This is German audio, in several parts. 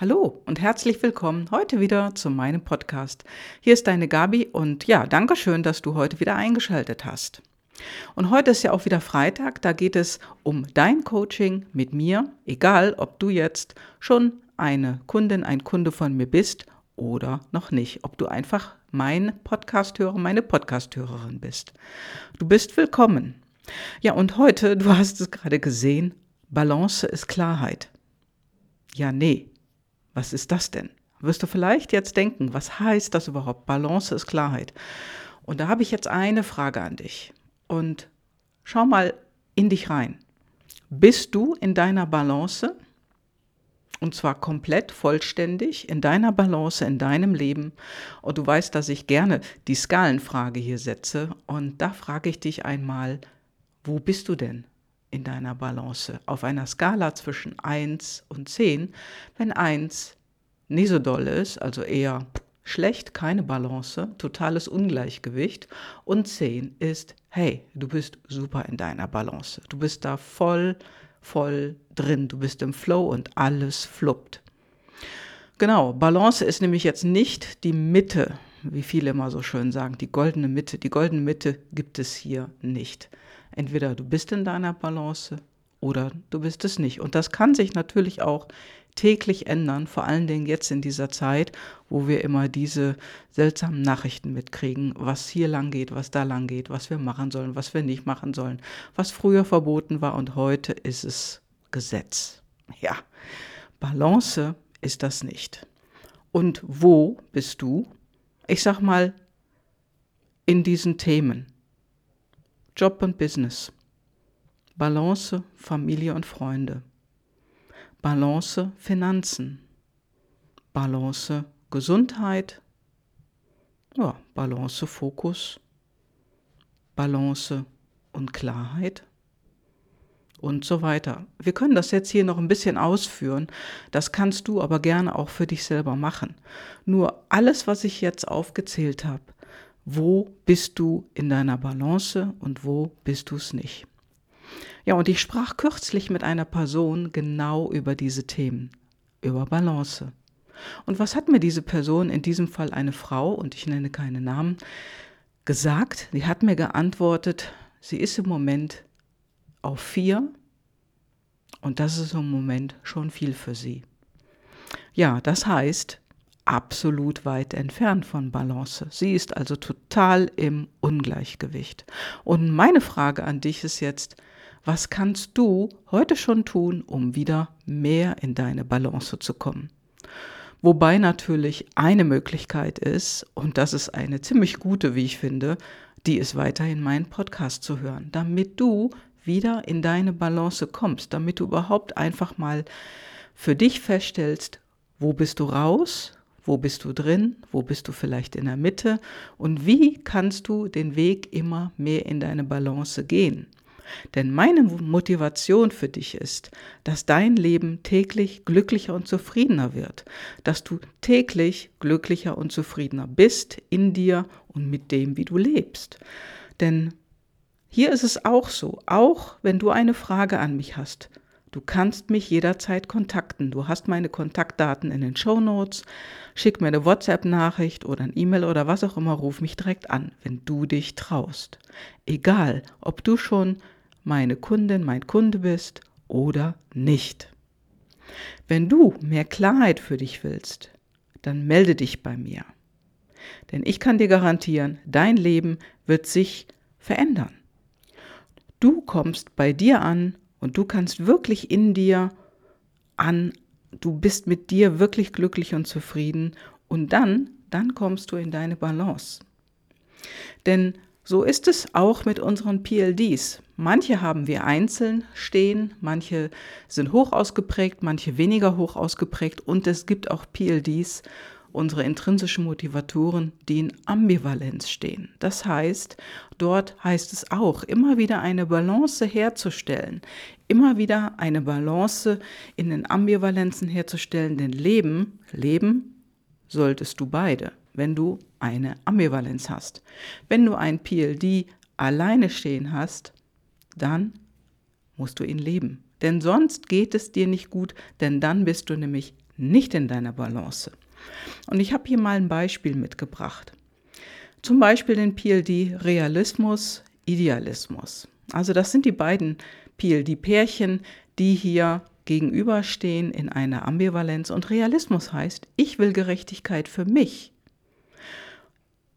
Hallo und herzlich willkommen heute wieder zu meinem Podcast. Hier ist deine Gabi und ja, danke schön, dass du heute wieder eingeschaltet hast. Und heute ist ja auch wieder Freitag, da geht es um dein Coaching mit mir, egal ob du jetzt schon eine Kundin, ein Kunde von mir bist oder noch nicht, ob du einfach mein Podcasthörer, meine Podcasthörerin bist. Du bist willkommen. Ja, und heute, du hast es gerade gesehen, Balance ist Klarheit. Ja, nee, was ist das denn? Wirst du vielleicht jetzt denken, was heißt das überhaupt? Balance ist Klarheit. Und da habe ich jetzt eine Frage an dich. Und schau mal in dich rein. Bist du in deiner Balance? Und zwar komplett vollständig in deiner Balance, in deinem Leben. Und du weißt, dass ich gerne die Skalenfrage hier setze. Und da frage ich dich einmal, wo bist du denn in deiner Balance auf einer Skala zwischen 1 und 10, wenn 1 nicht so doll ist, also eher schlecht, keine Balance, totales Ungleichgewicht und 10 ist, hey, du bist super in deiner Balance. Du bist da voll, voll drin, du bist im Flow und alles fluppt. Genau, Balance ist nämlich jetzt nicht die Mitte, wie viele immer so schön sagen, die goldene Mitte. Die goldene Mitte gibt es hier nicht. Entweder du bist in deiner Balance oder du bist es nicht. Und das kann sich natürlich auch täglich ändern, vor allen Dingen jetzt in dieser Zeit, wo wir immer diese seltsamen Nachrichten mitkriegen, was hier lang geht, was da lang geht, was wir machen sollen, was wir nicht machen sollen, was früher verboten war und heute ist es Gesetz. Ja, Balance ist das nicht. Und wo bist du? Ich sag mal, in diesen Themen. Job und Business. Balance Familie und Freunde. Balance Finanzen. Balance Gesundheit. Ja, Balance Fokus. Balance und Klarheit und so weiter. Wir können das jetzt hier noch ein bisschen ausführen. Das kannst du aber gerne auch für dich selber machen. Nur alles, was ich jetzt aufgezählt habe, wo bist du in deiner Balance und wo bist du es nicht. Ja, und ich sprach kürzlich mit einer Person genau über diese Themen, über Balance. Und was hat mir diese Person, in diesem Fall eine Frau, und ich nenne keine Namen, gesagt? Die hat mir geantwortet, sie ist im Moment auf vier und das ist im Moment schon viel für sie. Ja, das heißt, absolut weit entfernt von Balance. Sie ist also total im Ungleichgewicht. Und meine Frage an dich ist jetzt, was kannst du heute schon tun, um wieder mehr in deine Balance zu kommen? Wobei natürlich eine Möglichkeit ist, und das ist eine ziemlich gute, wie ich finde, die ist weiterhin meinen Podcast zu hören, damit du wieder in deine Balance kommst, damit du überhaupt einfach mal für dich feststellst, wo bist du raus, wo bist du drin? Wo bist du vielleicht in der Mitte? Und wie kannst du den Weg immer mehr in deine Balance gehen? Denn meine Motivation für dich ist, dass dein Leben täglich glücklicher und zufriedener wird, dass du täglich glücklicher und zufriedener bist in dir und mit dem, wie du lebst. Denn hier ist es auch so, auch wenn du eine Frage an mich hast, Du kannst mich jederzeit kontakten. Du hast meine Kontaktdaten in den Show Notes. Schick mir eine WhatsApp-Nachricht oder ein E-Mail oder was auch immer. Ruf mich direkt an, wenn du dich traust. Egal, ob du schon meine Kundin, mein Kunde bist oder nicht. Wenn du mehr Klarheit für dich willst, dann melde dich bei mir. Denn ich kann dir garantieren, dein Leben wird sich verändern. Du kommst bei dir an und du kannst wirklich in dir an, du bist mit dir wirklich glücklich und zufrieden und dann, dann kommst du in deine Balance. Denn so ist es auch mit unseren PLDs. Manche haben wir einzeln stehen, manche sind hoch ausgeprägt, manche weniger hoch ausgeprägt und es gibt auch PLDs, unsere intrinsischen Motivatoren, die in Ambivalenz stehen. Das heißt, dort heißt es auch, immer wieder eine Balance herzustellen, immer wieder eine Balance in den Ambivalenzen herzustellen, denn Leben, Leben solltest du beide, wenn du eine Ambivalenz hast. Wenn du ein PLD alleine stehen hast, dann musst du ihn leben. Denn sonst geht es dir nicht gut, denn dann bist du nämlich nicht in deiner Balance. Und ich habe hier mal ein Beispiel mitgebracht. Zum Beispiel den PLD Realismus, Idealismus. Also das sind die beiden PLD-Pärchen, die hier gegenüberstehen in einer Ambivalenz. Und Realismus heißt, ich will Gerechtigkeit für mich.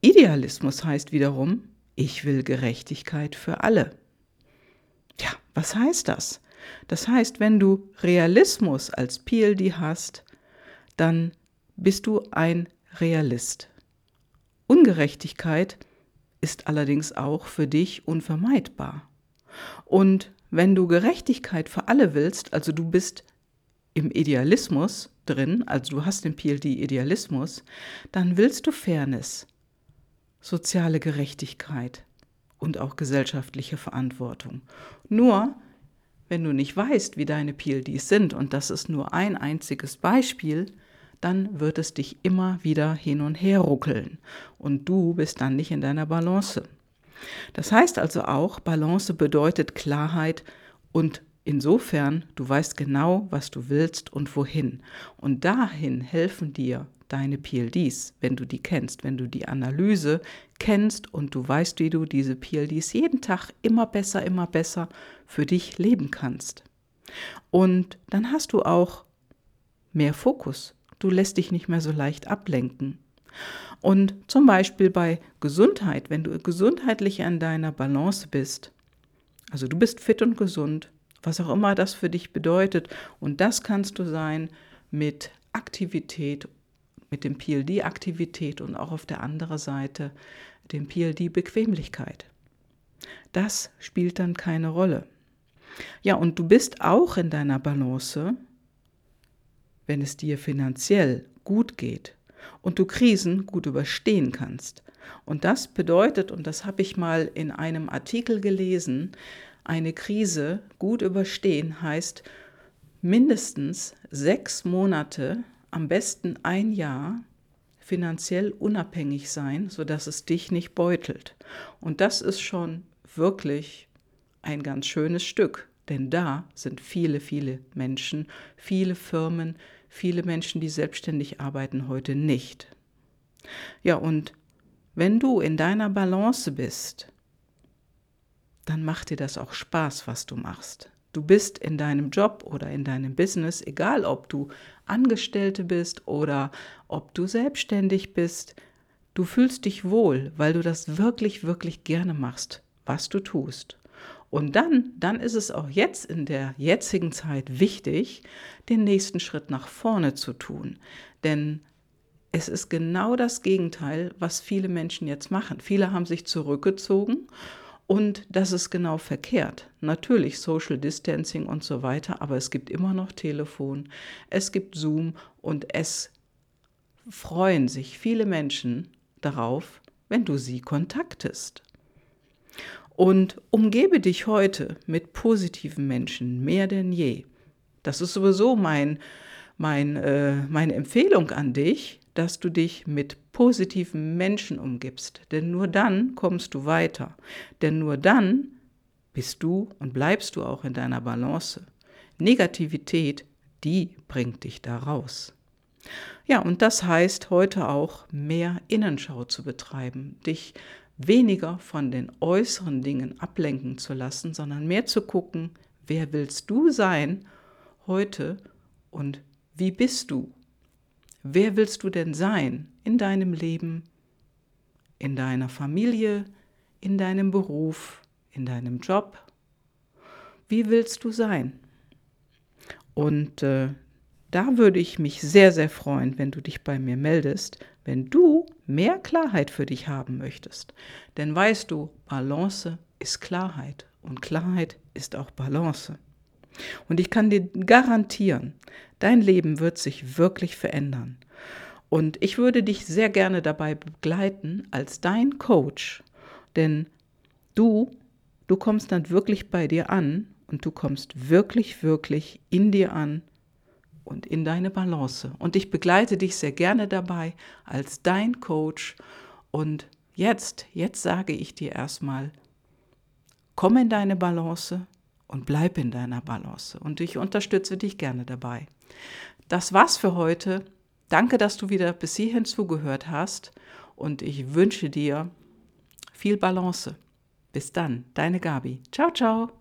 Idealismus heißt wiederum, ich will Gerechtigkeit für alle. Ja, was heißt das? Das heißt, wenn du Realismus als PLD hast, dann bist du ein Realist. Ungerechtigkeit ist allerdings auch für dich unvermeidbar. Und wenn du Gerechtigkeit für alle willst, also du bist im Idealismus drin, also du hast den PLD Idealismus, dann willst du Fairness, soziale Gerechtigkeit und auch gesellschaftliche Verantwortung. Nur, wenn du nicht weißt, wie deine PLDs sind, und das ist nur ein einziges Beispiel, dann wird es dich immer wieder hin und her ruckeln und du bist dann nicht in deiner Balance. Das heißt also auch, Balance bedeutet Klarheit und insofern, du weißt genau, was du willst und wohin. Und dahin helfen dir deine PLDs, wenn du die kennst, wenn du die Analyse kennst und du weißt, wie du diese PLDs jeden Tag immer besser, immer besser für dich leben kannst. Und dann hast du auch mehr Fokus, du lässt dich nicht mehr so leicht ablenken. Und zum Beispiel bei Gesundheit, wenn du gesundheitlich an deiner Balance bist, also du bist fit und gesund, was auch immer das für dich bedeutet, und das kannst du sein mit Aktivität, mit dem PLD-Aktivität und auch auf der anderen Seite dem PLD-Bequemlichkeit. Das spielt dann keine Rolle. Ja, und du bist auch in deiner Balance, wenn es dir finanziell gut geht und du Krisen gut überstehen kannst. Und das bedeutet, und das habe ich mal in einem Artikel gelesen, eine Krise gut überstehen heißt mindestens sechs Monate, am besten ein Jahr finanziell unabhängig sein, sodass es dich nicht beutelt. Und das ist schon wirklich ein ganz schönes Stück, denn da sind viele, viele Menschen, viele Firmen, viele Menschen, die selbstständig arbeiten, heute nicht. Ja, und wenn du in deiner Balance bist, dann macht dir das auch Spaß, was du machst. Du bist in deinem Job oder in deinem Business, egal ob du Angestellte bist oder ob du selbstständig bist, du fühlst dich wohl, weil du das wirklich, wirklich gerne machst, was du tust. Und dann, dann ist es auch jetzt in der jetzigen Zeit wichtig, den nächsten Schritt nach vorne zu tun. Denn es ist genau das Gegenteil, was viele Menschen jetzt machen. Viele haben sich zurückgezogen und das ist genau verkehrt. Natürlich Social Distancing und so weiter, aber es gibt immer noch Telefon, es gibt Zoom und es freuen sich viele Menschen darauf, wenn du sie kontaktest. Und umgebe dich heute mit positiven Menschen mehr denn je. Das ist sowieso mein, mein, äh, meine Empfehlung an dich, dass du dich mit positiven Menschen umgibst. Denn nur dann kommst du weiter. Denn nur dann bist du und bleibst du auch in deiner Balance. Negativität, die bringt dich da raus. Ja, und das heißt heute auch mehr Innenschau zu betreiben, dich weniger von den äußeren Dingen ablenken zu lassen, sondern mehr zu gucken, wer willst du sein heute und wie bist du? Wer willst du denn sein in deinem Leben, in deiner Familie, in deinem Beruf, in deinem Job? Wie willst du sein? Und äh, da würde ich mich sehr, sehr freuen, wenn du dich bei mir meldest, wenn du mehr Klarheit für dich haben möchtest. Denn weißt du, Balance ist Klarheit und Klarheit ist auch Balance. Und ich kann dir garantieren, dein Leben wird sich wirklich verändern. Und ich würde dich sehr gerne dabei begleiten als dein Coach, denn du, du kommst dann wirklich bei dir an und du kommst wirklich, wirklich in dir an und in deine Balance. Und ich begleite dich sehr gerne dabei als dein Coach. Und jetzt, jetzt sage ich dir erstmal, komm in deine Balance und bleib in deiner Balance. Und ich unterstütze dich gerne dabei. das war's für heute. Danke, dass du wieder bis hierhin zugehört hast und ich wünsche dir viel Balance. Bis dann, deine Gabi. Ciao, ciao.